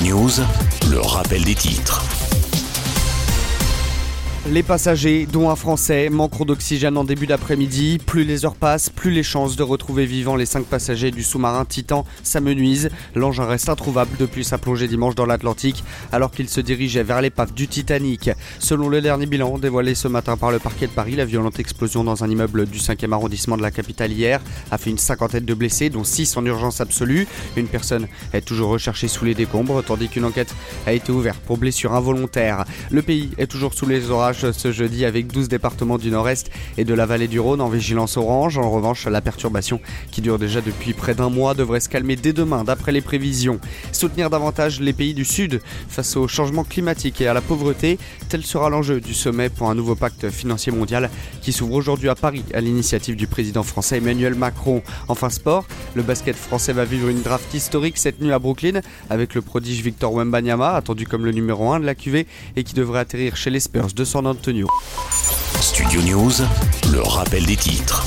News, le rappel des titres. Les passagers, dont un Français, manqueront d'oxygène en début d'après-midi. Plus les heures passent, plus les chances de retrouver vivants les cinq passagers du sous-marin Titan s'amenuisent. L'engin reste introuvable depuis sa plongée dimanche dans l'Atlantique, alors qu'il se dirigeait vers l'épave du Titanic. Selon le dernier bilan dévoilé ce matin par le parquet de Paris, la violente explosion dans un immeuble du 5e arrondissement de la capitale hier a fait une cinquantaine de blessés, dont 6 en urgence absolue. Une personne est toujours recherchée sous les décombres, tandis qu'une enquête a été ouverte pour blessure involontaire. Le pays est toujours sous les orages ce jeudi avec 12 départements du nord-est et de la vallée du Rhône en vigilance orange. En revanche, la perturbation qui dure déjà depuis près d'un mois devrait se calmer dès demain d'après les prévisions. Soutenir davantage les pays du Sud face au changement climatique et à la pauvreté, tel sera l'enjeu du sommet pour un nouveau pacte financier mondial qui s'ouvre aujourd'hui à Paris à l'initiative du président français Emmanuel Macron. Enfin sport, le basket français va vivre une draft historique cette nuit à Brooklyn avec le prodige Victor Wembanyama attendu comme le numéro 1 de la QV et qui devrait atterrir chez les Spurs de San Studio News, le rappel des titres.